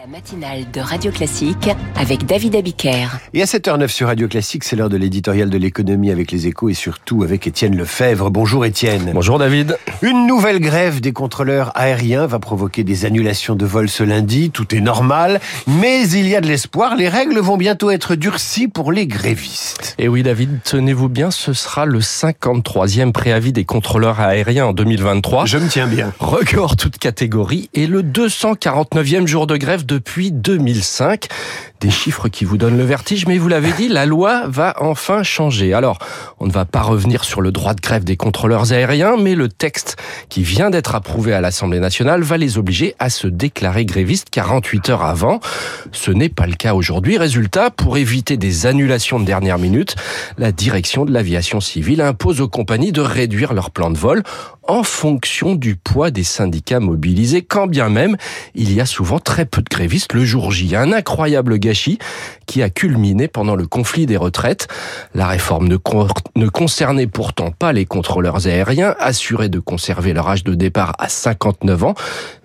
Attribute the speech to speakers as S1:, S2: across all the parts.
S1: La matinale de Radio Classique avec David Abiker.
S2: Et à 7h09 sur Radio Classique, c'est l'heure de l'éditorial de l'économie avec les échos et surtout avec Étienne Lefebvre. Bonjour Étienne.
S3: Bonjour David.
S2: Une nouvelle grève des contrôleurs aériens va provoquer des annulations de vols ce lundi. Tout est normal, mais il y a de l'espoir. Les règles vont bientôt être durcies pour les grévistes.
S3: Et oui David, tenez-vous bien, ce sera le 53e préavis des contrôleurs aériens en 2023.
S2: Je me tiens bien.
S3: Record toute catégorie et le 249e jour de grève depuis 2005. Des chiffres qui vous donnent le vertige, mais vous l'avez dit, la loi va enfin changer. Alors, on ne va pas revenir sur le droit de grève des contrôleurs aériens, mais le texte qui vient d'être approuvé à l'Assemblée nationale va les obliger à se déclarer grévistes 48 heures avant. Ce n'est pas le cas aujourd'hui. Résultat, pour éviter des annulations de dernière minute, la direction de l'aviation civile impose aux compagnies de réduire leur plan de vol en fonction du poids des syndicats mobilisés, quand bien même il y a souvent très peu de grévistes le jour J. Un incroyable gâchis qui a culminé pendant le conflit des retraites. La réforme ne, ne concernait pourtant pas les contrôleurs aériens, assurés de conserver leur âge de départ à 59 ans,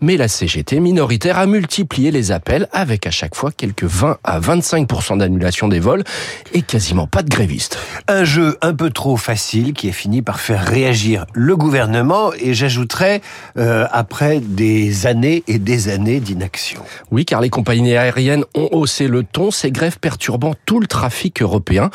S3: mais la CGT minoritaire a multiplié les appels avec à chaque fois quelques 20 à 25% d'annulation des vols et quasiment pas de grévistes.
S2: Un jeu un peu trop facile qui a fini par faire réagir le gouvernement et j'ajouterais euh, après des années et des années d'inaction.
S3: Oui, car les compagnies aériennes ont haussé le ton, ces grèves perturbant tout le trafic européen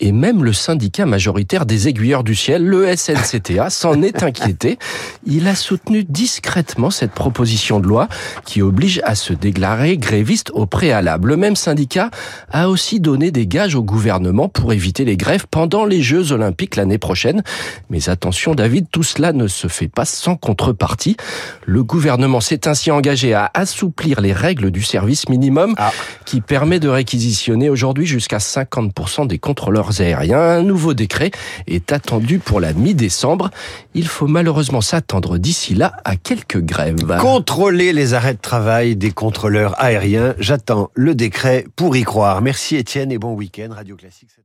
S3: et même le syndicat majoritaire des aiguilleurs du ciel, le SNCTA, s'en est inquiété. Il a soutenu discrètement cette proposition de loi qui oblige à se déclarer gréviste au préalable. Le même syndicat a aussi donné des gages au gouvernement pour éviter les grèves pendant les Jeux olympiques l'année prochaine. Mais attention David, tout cela ne se fait pas sans contrepartie. Le gouvernement s'est ainsi engagé à assouplir les règles du service minimum ah. qui permet de réquisitionner aujourd'hui jusqu'à 50% des contrôleurs aériens. Un nouveau est attendu pour la mi-décembre. Il faut malheureusement s'attendre d'ici là à quelques grèves.
S2: Contrôler les arrêts de travail des contrôleurs aériens. J'attends le décret pour y croire. Merci Étienne et bon week-end. Radio Classique.